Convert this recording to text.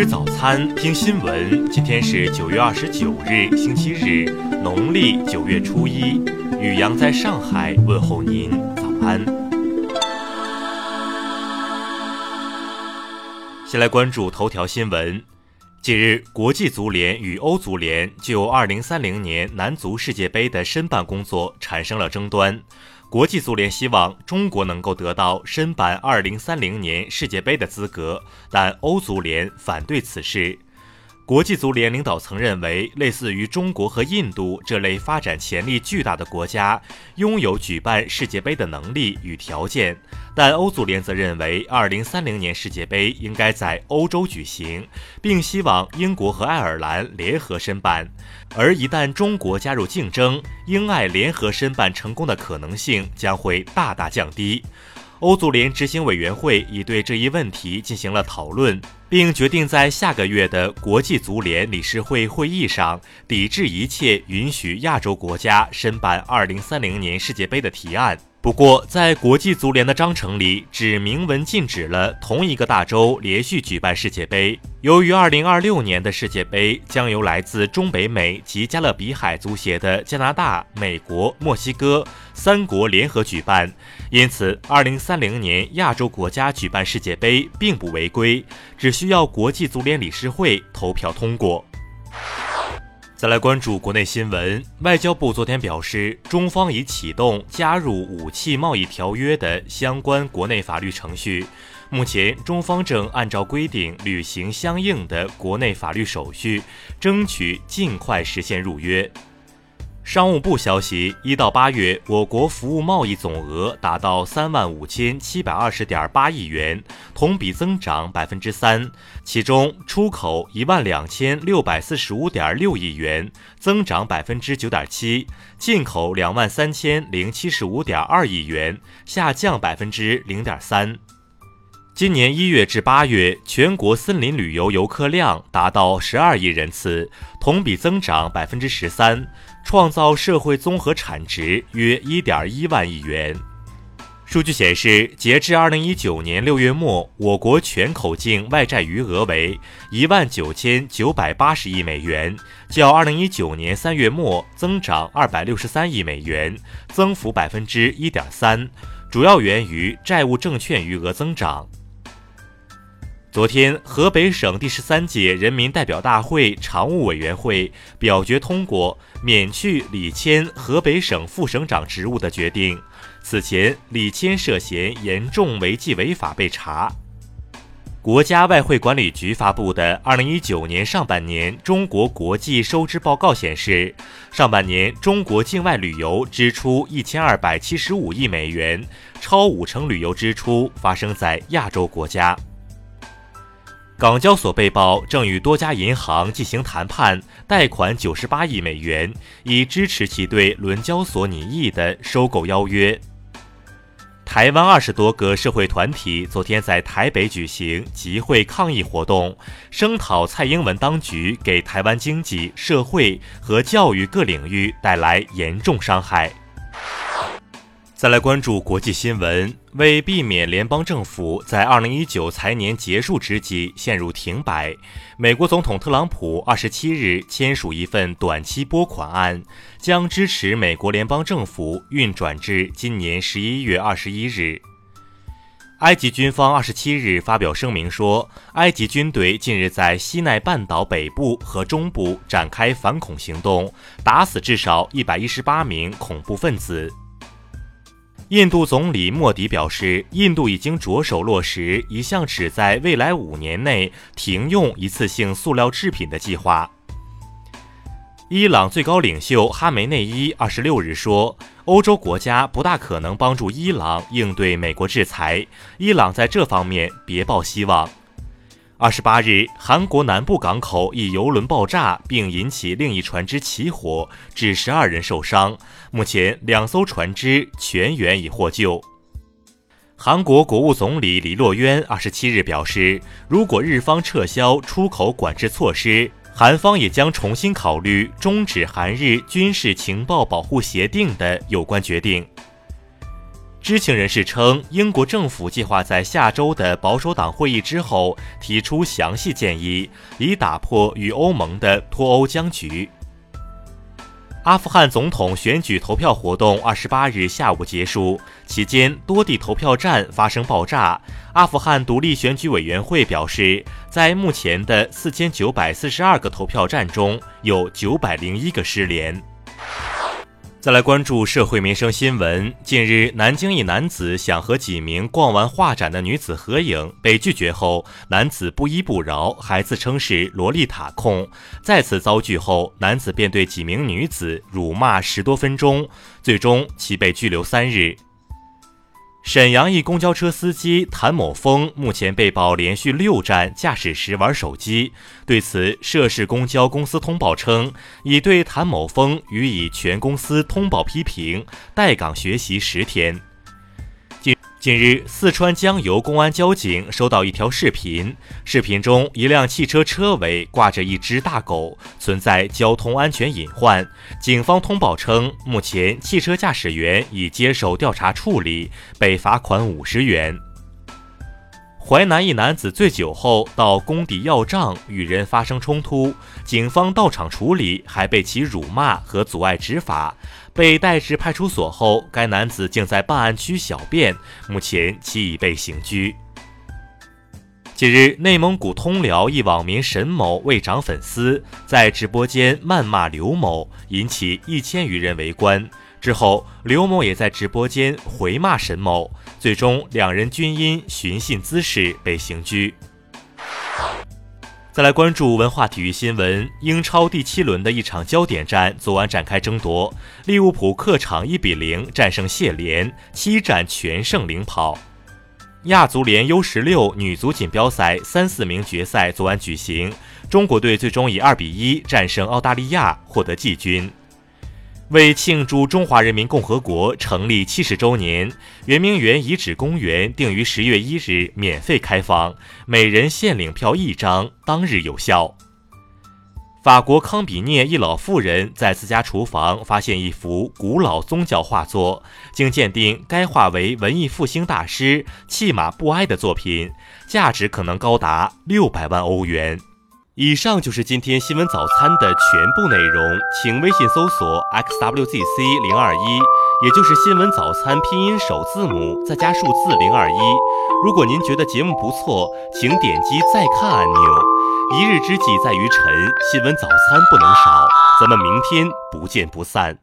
吃早餐，听新闻。今天是九月二十九日，星期日，农历九月初一。雨阳在上海问候您，早安。先来关注头条新闻。近日，国际足联与欧足联就二零三零年男足世界杯的申办工作产生了争端。国际足联希望中国能够得到申办2030年世界杯的资格，但欧足联反对此事。国际足联领导层认为，类似于中国和印度这类发展潜力巨大的国家，拥有举办世界杯的能力与条件。但欧足联则认为，2030年世界杯应该在欧洲举行，并希望英国和爱尔兰联合申办。而一旦中国加入竞争，英爱联合申办成功的可能性将会大大降低。欧足联执行委员会已对这一问题进行了讨论。并决定在下个月的国际足联理事会会议上抵制一切允许亚洲国家申办2030年世界杯的提案。不过，在国际足联的章程里，只明文禁止了同一个大洲连续举办世界杯。由于2026年的世界杯将由来自中北美及加勒比海足协的加拿大、美国、墨西哥三国联合举办，因此2030年亚洲国家举办世界杯并不违规，只需要国际足联理事会投票通过。再来关注国内新闻，外交部昨天表示，中方已启动加入武器贸易条约的相关国内法律程序，目前中方正按照规定履行相应的国内法律手续，争取尽快实现入约。商务部消息，一到八月，我国服务贸易总额达到三万五千七百二十点八亿元，同比增长百分之三。其中，出口一万两千六百四十五点六亿元，增长百分之九点七；进口两万三千零七十五点二亿元，下降百分之零点三。今年一月至八月，全国森林旅游游客量达到十二亿人次，同比增长百分之十三，创造社会综合产值约一点一万亿元。数据显示，截至二零一九年六月末，我国全口径外债余额为一万九千九百八十亿美元，较二零一九年三月末增长二百六十三亿美元，增幅百分之一点三，主要源于债务证券余额增长。昨天，河北省第十三届人民代表大会常务委员会表决通过免去李谦河北省副省长职务的决定。此前，李谦涉嫌严重违纪违法被查。国家外汇管理局发布的二零一九年上半年中国国际收支报告显示，上半年中国境外旅游支出一千二百七十五亿美元，超五成旅游支出发生在亚洲国家。港交所被曝正与多家银行进行谈判，贷款九十八亿美元，以支持其对伦交所拟议的收购邀约。台湾二十多个社会团体昨天在台北举行集会抗议活动，声讨蔡英文当局给台湾经济社会和教育各领域带来严重伤害。再来关注国际新闻，为避免联邦政府在二零一九财年结束之际陷入停摆，美国总统特朗普二十七日签署一份短期拨款案，将支持美国联邦政府运转至今年十一月二十一日。埃及军方二十七日发表声明说，埃及军队近日在西奈半岛北部和中部展开反恐行动，打死至少一百一十八名恐怖分子。印度总理莫迪表示，印度已经着手落实一项旨在未来五年内停用一次性塑料制品的计划。伊朗最高领袖哈梅内伊二十六日说，欧洲国家不大可能帮助伊朗应对美国制裁，伊朗在这方面别抱希望。二十八日，韩国南部港口一油轮爆炸，并引起另一船只起火，致十二人受伤。目前，两艘船只全员已获救。韩国国务总理李洛渊二十七日表示，如果日方撤销出口管制措施，韩方也将重新考虑终止韩日军事情报保护协定的有关决定。知情人士称，英国政府计划在下周的保守党会议之后提出详细建议，以打破与欧盟的脱欧僵局。阿富汗总统选举投票活动二十八日下午结束，期间多地投票站发生爆炸。阿富汗独立选举委员会表示，在目前的四千九百四十二个投票站中，有九百零一个失联。再来关注社会民生新闻。近日，南京一男子想和几名逛完画展的女子合影，被拒绝后，男子不依不饶，还自称是萝莉塔控。再次遭拒后，男子便对几名女子辱骂十多分钟，最终其被拘留三日。沈阳一公交车司机谭某峰目前被曝连续六站驾驶时玩手机。对此，涉事公交公司通报称，已对谭某峰予以全公司通报批评，待岗学习十天。近日，四川江油公安交警收到一条视频，视频中一辆汽车车尾挂着一只大狗，存在交通安全隐患。警方通报称，目前汽车驾驶员已接受调查处理，被罚款五十元。淮南一男子醉酒后到工地要账，与人发生冲突，警方到场处理，还被其辱骂和阻碍执法，被带至派出所后，该男子竟在办案区小便，目前其已被刑拘。近日，内蒙古通辽一网民沈某为涨粉丝，在直播间谩骂刘某，引起一千余人围观。之后，刘某也在直播间回骂沈某，最终两人均因寻衅滋事被刑拘。再来关注文化体育新闻，英超第七轮的一场焦点战昨晚展开争夺，利物浦客场一比零战胜谢联，七战全胜领跑。亚足联 U 十六女足锦标赛三四名决赛昨晚举行，中国队最终以二比一战胜澳大利亚，获得季军。为庆祝中华人民共和国成立七十周年，圆明园遗址公园定于十月一日免费开放，每人限领票一张，当日有效。法国康比涅一老妇人在自家厨房发现一幅古老宗教画作，经鉴定，该画为文艺复兴大师弃马布埃的作品，价值可能高达六百万欧元。以上就是今天新闻早餐的全部内容，请微信搜索 xwzc 零二一，也就是新闻早餐拼音首字母再加数字零二一。如果您觉得节目不错，请点击再看按钮。一日之计在于晨，新闻早餐不能少，咱们明天不见不散。